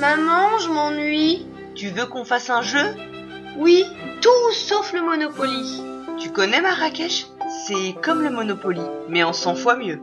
Maman, je m'ennuie. Tu veux qu'on fasse un jeu? Oui, tout sauf le Monopoly. Tu connais Marrakech? C'est comme le Monopoly, mais en 100 fois mieux.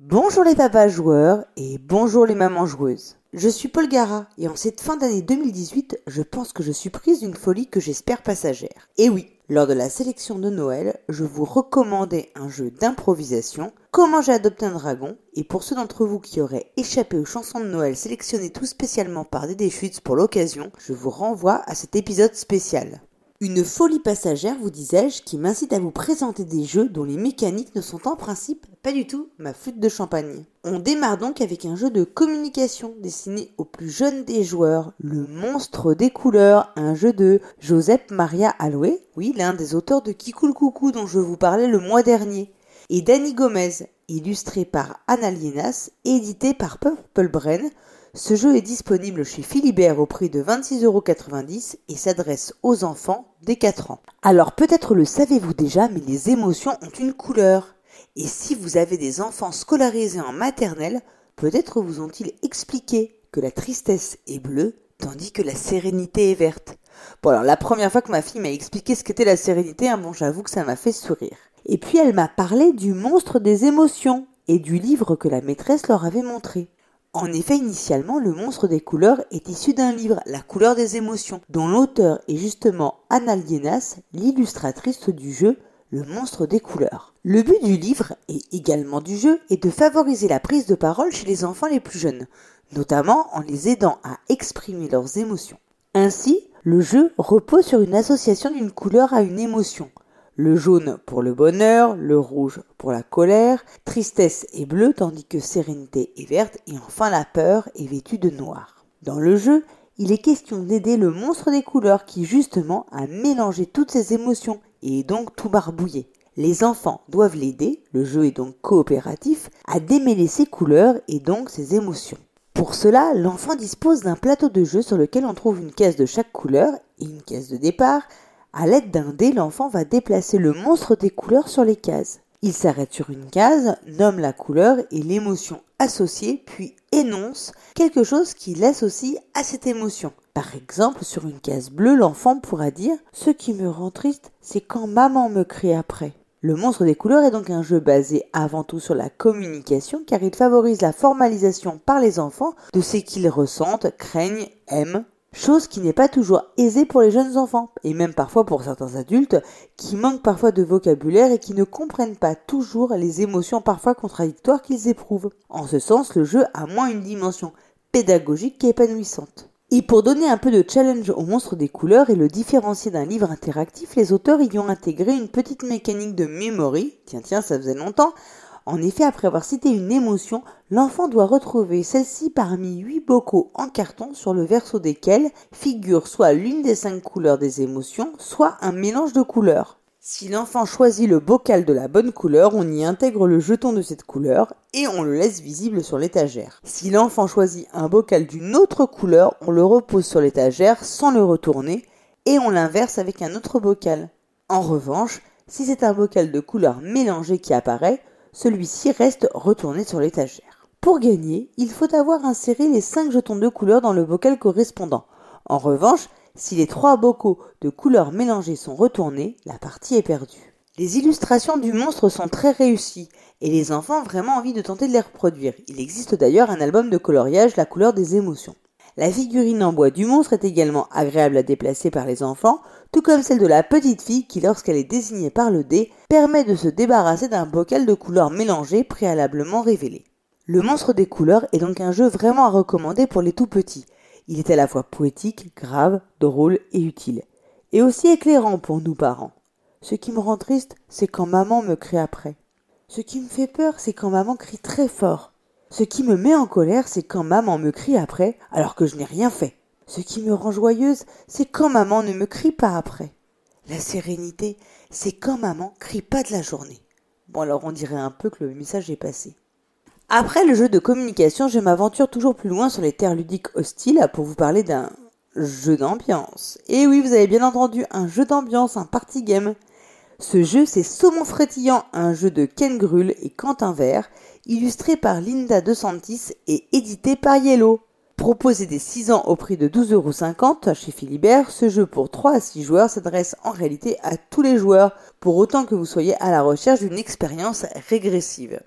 Bonjour les papas joueurs et bonjour les mamans joueuses. Je suis Paul Gara et en cette fin d'année 2018, je pense que je suis prise d'une folie que j'espère passagère. Et oui, lors de la sélection de Noël, je vous recommandais un jeu d'improvisation, Comment j'ai adopté un dragon, et pour ceux d'entre vous qui auraient échappé aux chansons de Noël sélectionnées tout spécialement par Dédé Schutz pour l'occasion, je vous renvoie à cet épisode spécial. Une folie passagère, vous disais-je, qui m'incite à vous présenter des jeux dont les mécaniques ne sont en principe pas du tout ma flûte de champagne. On démarre donc avec un jeu de communication destiné aux plus jeunes des joueurs, Le Monstre des couleurs, un jeu de Joseph Maria Alloué, oui, l'un des auteurs de Kikoul Coucou dont je vous parlais le mois dernier, et Danny Gomez, illustré par Anna Lienas, édité par Purple Brain, ce jeu est disponible chez Philibert au prix de 26,90€ et s'adresse aux enfants dès 4 ans. Alors peut-être le savez-vous déjà, mais les émotions ont une couleur. Et si vous avez des enfants scolarisés en maternelle, peut-être vous ont-ils expliqué que la tristesse est bleue tandis que la sérénité est verte. Bon alors la première fois que ma fille m'a expliqué ce qu'était la sérénité, hein, bon j'avoue que ça m'a fait sourire. Et puis elle m'a parlé du monstre des émotions et du livre que la maîtresse leur avait montré. En effet, initialement, le monstre des couleurs est issu d'un livre, La couleur des émotions, dont l'auteur est justement Anna Lienas, l'illustratrice du jeu Le monstre des couleurs. Le but du livre, et également du jeu, est de favoriser la prise de parole chez les enfants les plus jeunes, notamment en les aidant à exprimer leurs émotions. Ainsi, le jeu repose sur une association d'une couleur à une émotion, le jaune pour le bonheur, le rouge pour la colère, tristesse est bleu tandis que sérénité est verte et enfin la peur est vêtue de noir. Dans le jeu, il est question d'aider le monstre des couleurs qui justement a mélangé toutes ses émotions et est donc tout barbouillé. Les enfants doivent l'aider, le jeu est donc coopératif, à démêler ses couleurs et donc ses émotions. Pour cela, l'enfant dispose d'un plateau de jeu sur lequel on trouve une caisse de chaque couleur et une caisse de départ à l'aide d'un dé, l'enfant va déplacer le monstre des couleurs sur les cases. Il s'arrête sur une case, nomme la couleur et l'émotion associée, puis énonce quelque chose qui l'associe à cette émotion. Par exemple, sur une case bleue, l'enfant pourra dire Ce qui me rend triste, c'est quand maman me crie après. Le monstre des couleurs est donc un jeu basé avant tout sur la communication car il favorise la formalisation par les enfants de ce qu'ils ressentent, craignent, aiment chose qui n'est pas toujours aisée pour les jeunes enfants, et même parfois pour certains adultes, qui manquent parfois de vocabulaire et qui ne comprennent pas toujours les émotions parfois contradictoires qu'ils éprouvent. En ce sens, le jeu a moins une dimension pédagogique qu'épanouissante. Et pour donner un peu de challenge au monstre des couleurs et le différencier d'un livre interactif, les auteurs y ont intégré une petite mécanique de memory, tiens tiens ça faisait longtemps, en effet, après avoir cité une émotion, l'enfant doit retrouver celle-ci parmi huit bocaux en carton sur le verso desquels figure soit l'une des cinq couleurs des émotions, soit un mélange de couleurs. Si l'enfant choisit le bocal de la bonne couleur, on y intègre le jeton de cette couleur et on le laisse visible sur l'étagère. Si l'enfant choisit un bocal d'une autre couleur, on le repose sur l'étagère sans le retourner et on l'inverse avec un autre bocal. En revanche, si c'est un bocal de couleurs mélangées qui apparaît, celui-ci reste retourné sur l'étagère. Pour gagner, il faut avoir inséré les 5 jetons de couleur dans le bocal correspondant. En revanche, si les 3 bocaux de couleurs mélangées sont retournés, la partie est perdue. Les illustrations du monstre sont très réussies et les enfants ont vraiment envie de tenter de les reproduire. Il existe d'ailleurs un album de coloriage La couleur des émotions. La figurine en bois du monstre est également agréable à déplacer par les enfants, tout comme celle de la petite fille qui, lorsqu'elle est désignée par le dé, permet de se débarrasser d'un bocal de couleurs mélangées préalablement révélé. Le monstre des couleurs est donc un jeu vraiment à recommander pour les tout petits. Il est à la fois poétique, grave, drôle et utile. Et aussi éclairant pour nous parents. Ce qui me rend triste, c'est quand maman me crie après. Ce qui me fait peur, c'est quand maman crie très fort. Ce qui me met en colère, c'est quand maman me crie après alors que je n'ai rien fait. Ce qui me rend joyeuse, c'est quand maman ne me crie pas après. La sérénité, c'est quand maman crie pas de la journée. Bon alors on dirait un peu que le message est passé. Après le jeu de communication, je m'aventure toujours plus loin sur les terres ludiques hostiles pour vous parler d'un jeu d'ambiance. Et oui, vous avez bien entendu, un jeu d'ambiance, un party game. Ce jeu, c'est Saumon Frétillant, un jeu de Ken Grull et Quentin Vert, illustré par Linda DeSantis et édité par Yellow. Proposé des 6 ans au prix de 12,50€ chez Philibert, ce jeu pour 3 à 6 joueurs s'adresse en réalité à tous les joueurs, pour autant que vous soyez à la recherche d'une expérience régressive.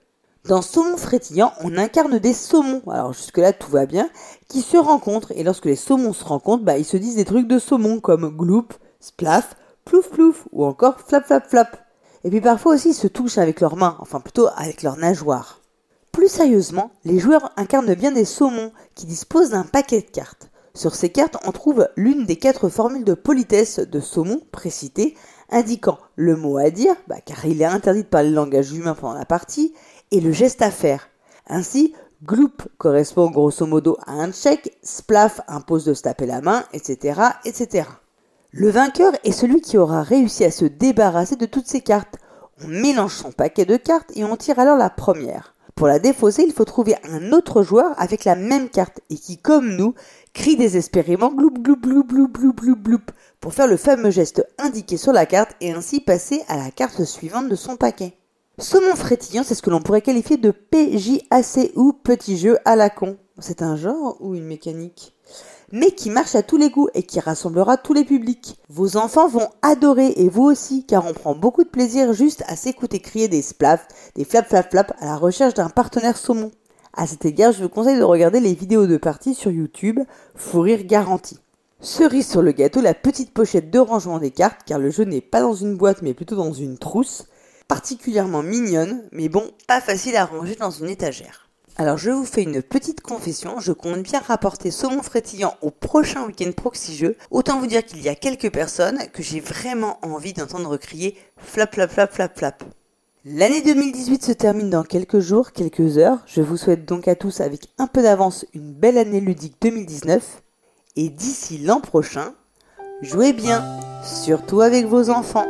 Dans Saumon frétillant, on incarne des saumons, alors jusque-là tout va bien, qui se rencontrent, et lorsque les saumons se rencontrent, bah, ils se disent des trucs de saumon comme gloop, splaf, plouf plouf, ou encore flap flap flap. Et puis parfois aussi ils se touchent avec leurs mains, enfin plutôt avec leurs nageoires. Plus sérieusement, les joueurs incarnent bien des saumons qui disposent d'un paquet de cartes. Sur ces cartes, on trouve l'une des quatre formules de politesse de saumon précitées, indiquant le mot à dire, bah, car il est interdit de parler le langage humain pendant la partie, et le geste à faire. Ainsi, gloop correspond grosso modo à un check, splaf impose de se taper la main, etc., etc. Le vainqueur est celui qui aura réussi à se débarrasser de toutes ces cartes. On mélange son paquet de cartes et on tire alors la première. Pour la défausser, il faut trouver un autre joueur avec la même carte et qui, comme nous, crie désespérément gloup gloup gloup gloup gloup gloup gloup pour faire le fameux geste indiqué sur la carte et ainsi passer à la carte suivante de son paquet. Saumon frétillant, c'est ce que l'on pourrait qualifier de PJAC ou petit jeu à la con. C'est un genre ou une mécanique? Mais qui marche à tous les goûts et qui rassemblera tous les publics. Vos enfants vont adorer et vous aussi, car on prend beaucoup de plaisir juste à s'écouter crier des splafs, des flap flap flap à la recherche d'un partenaire saumon. À cet égard, je vous conseille de regarder les vidéos de partie sur YouTube, fou rire garanti. Cerise sur le gâteau, la petite pochette de rangement des cartes, car le jeu n'est pas dans une boîte mais plutôt dans une trousse, particulièrement mignonne, mais bon, pas facile à ranger dans une étagère. Alors je vous fais une petite confession, je compte bien rapporter saumon frétillant au prochain week-end proxy jeu. Autant vous dire qu'il y a quelques personnes que j'ai vraiment envie d'entendre crier flap flap flap flap flap. L'année 2018 se termine dans quelques jours, quelques heures. Je vous souhaite donc à tous avec un peu d'avance une belle année ludique 2019. Et d'ici l'an prochain, jouez bien, surtout avec vos enfants.